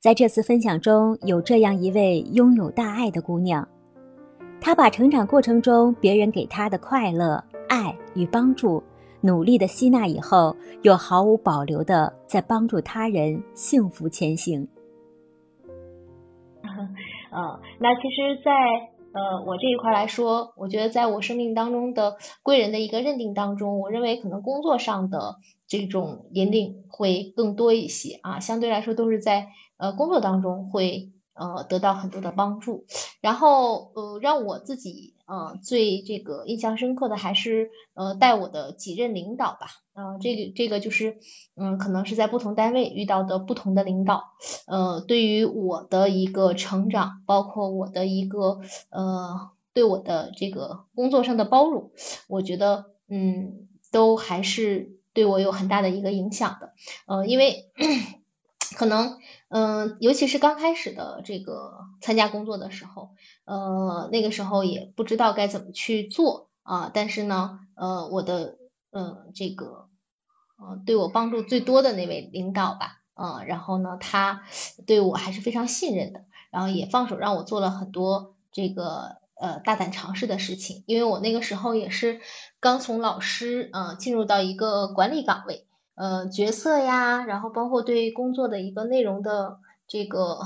在这次分享中有这样一位拥有大爱的姑娘，她把成长过程中别人给她的快乐、爱与帮助，努力的吸纳以后，又毫无保留的在帮助他人幸福前行。嗯，那其实，在呃我这一块来说，我觉得在我生命当中的贵人的一个认定当中，我认为可能工作上的这种引领会更多一些啊，相对来说都是在呃工作当中会。呃，得到很多的帮助，然后呃，让我自己呃最这个印象深刻的还是呃带我的几任领导吧，呃，这个这个就是嗯，可能是在不同单位遇到的不同的领导，呃，对于我的一个成长，包括我的一个呃对我的这个工作上的包容，我觉得嗯都还是对我有很大的一个影响的，呃，因为 可能。嗯，尤其是刚开始的这个参加工作的时候，呃，那个时候也不知道该怎么去做啊。但是呢，呃，我的呃这个呃对我帮助最多的那位领导吧，嗯，然后呢，他对我还是非常信任的，然后也放手让我做了很多这个呃大胆尝试的事情。因为我那个时候也是刚从老师嗯进入到一个管理岗位。呃，角色呀，然后包括对工作的一个内容的这个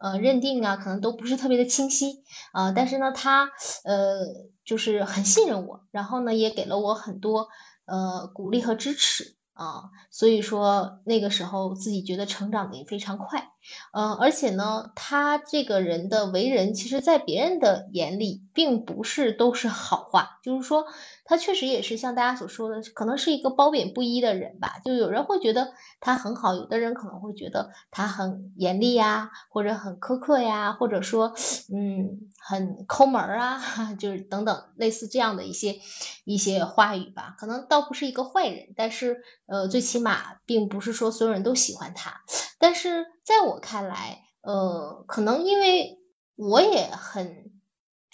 呃认定啊，可能都不是特别的清晰啊。但是呢，他呃就是很信任我，然后呢也给了我很多呃鼓励和支持啊。所以说那个时候自己觉得成长的也非常快，嗯，而且呢，他这个人的为人，其实在别人的眼里并不是都是好话，就是说。他确实也是像大家所说的，可能是一个褒贬不一的人吧。就有人会觉得他很好，有的人可能会觉得他很严厉呀，或者很苛刻呀，或者说嗯很抠门啊，就是等等类似这样的一些一些话语吧。可能倒不是一个坏人，但是呃最起码并不是说所有人都喜欢他。但是在我看来，呃可能因为我也很。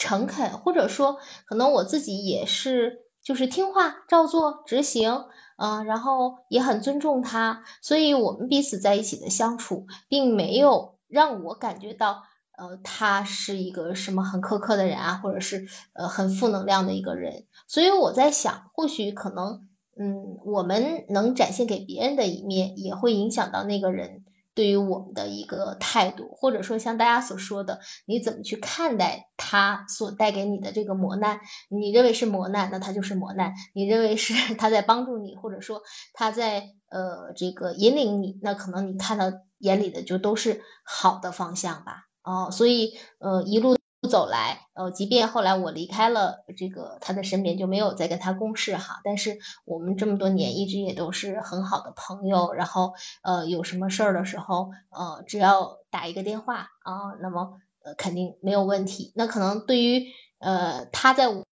诚恳，或者说可能我自己也是，就是听话照做执行，嗯，然后也很尊重他，所以我们彼此在一起的相处，并没有让我感觉到，呃，他是一个什么很苛刻的人啊，或者是呃很负能量的一个人。所以我在想，或许可能，嗯，我们能展现给别人的一面，也会影响到那个人。对于我们的一个态度，或者说像大家所说的，你怎么去看待他所带给你的这个磨难？你认为是磨难，那他就是磨难；你认为是 他在帮助你，或者说他在呃这个引领你，那可能你看到眼里的就都是好的方向吧。哦，所以呃一路。走来，呃，即便后来我离开了这个他的身边，就没有再跟他共事哈，但是我们这么多年一直也都是很好的朋友，然后呃有什么事儿的时候，呃只要打一个电话啊，那么呃肯定没有问题。那可能对于呃他在我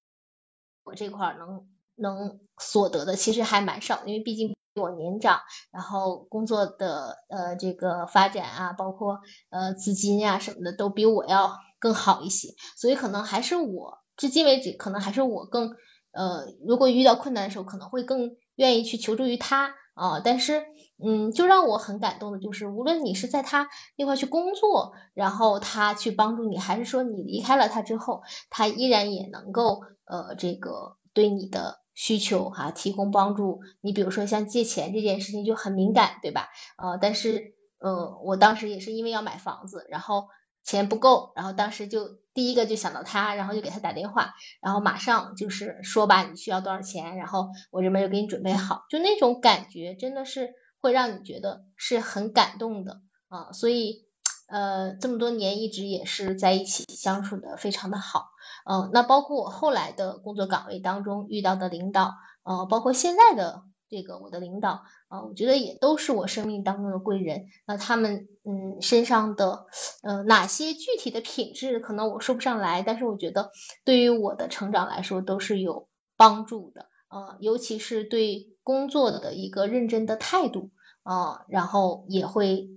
我这块能能所得的其实还蛮少，因为毕竟比我年长，然后工作的呃这个发展啊，包括呃资金呀什么的都比我要。更好一些，所以可能还是我至今为止，可能还是我更呃，如果遇到困难的时候，可能会更愿意去求助于他啊。但是，嗯，就让我很感动的就是，无论你是在他那块去工作，然后他去帮助你，还是说你离开了他之后，他依然也能够呃，这个对你的需求哈提供帮助。你比如说像借钱这件事情就很敏感，对吧？呃，但是呃，我当时也是因为要买房子，然后。钱不够，然后当时就第一个就想到他，然后就给他打电话，然后马上就是说吧，你需要多少钱，然后我这边就给你准备好，就那种感觉真的是会让你觉得是很感动的啊，所以呃这么多年一直也是在一起相处的非常的好，嗯，那包括我后来的工作岗位当中遇到的领导，呃，包括现在的。这个我的领导啊，我觉得也都是我生命当中的贵人。那他们嗯身上的呃哪些具体的品质，可能我说不上来，但是我觉得对于我的成长来说都是有帮助的。啊，尤其是对工作的一个认真的态度啊，然后也会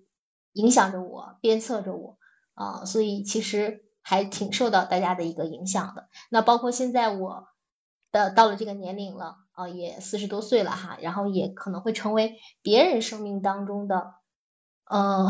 影响着我，鞭策着我啊，所以其实还挺受到大家的一个影响的。那包括现在我的到了这个年龄了。啊，也四十多岁了哈，然后也可能会成为别人生命当中的，呃，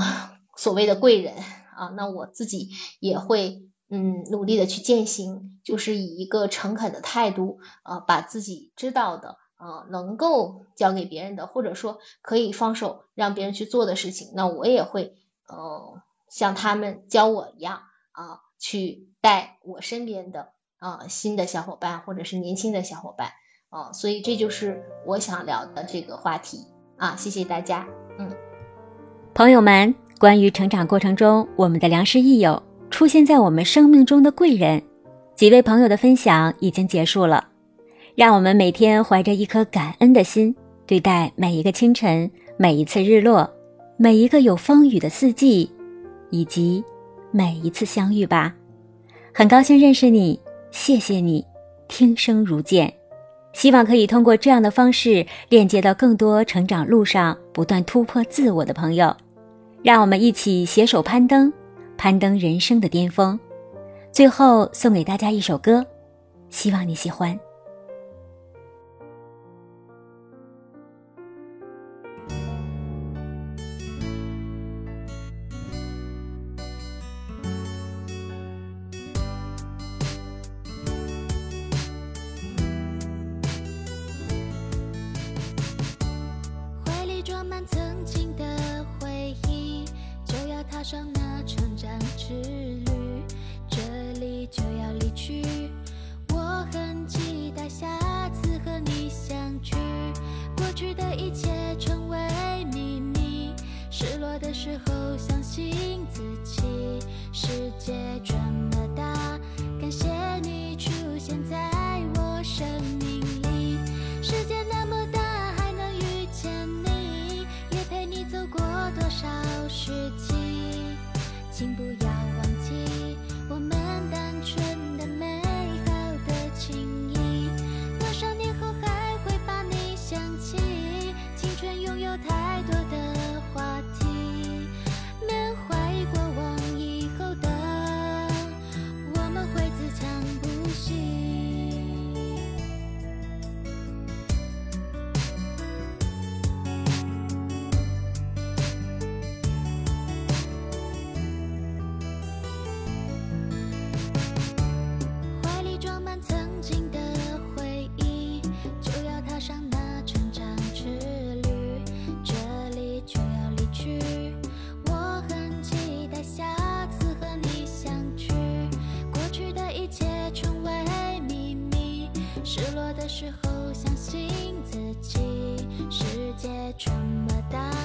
所谓的贵人啊，那我自己也会嗯努力的去践行，就是以一个诚恳的态度啊，把自己知道的啊能够交给别人的，或者说可以放手让别人去做的事情，那我也会呃像他们教我一样啊去带我身边的啊新的小伙伴或者是年轻的小伙伴哦，所以这就是我想聊的这个话题啊，谢谢大家，嗯，朋友们。关于成长过程中我们的良师益友出现在我们生命中的贵人，几位朋友的分享已经结束了。让我们每天怀着一颗感恩的心，对待每一个清晨、每一次日落、每一个有风雨的四季，以及每一次相遇吧。很高兴认识你，谢谢你，听声如见。希望可以通过这样的方式链接到更多成长路上不断突破自我的朋友。让我们一起携手攀登，攀登人生的巅峰。最后送给大家一首歌，希望你喜欢。去的一切成为秘密，失落的时候相信自己。世界这么大，感谢你出现在我生命世界这么大。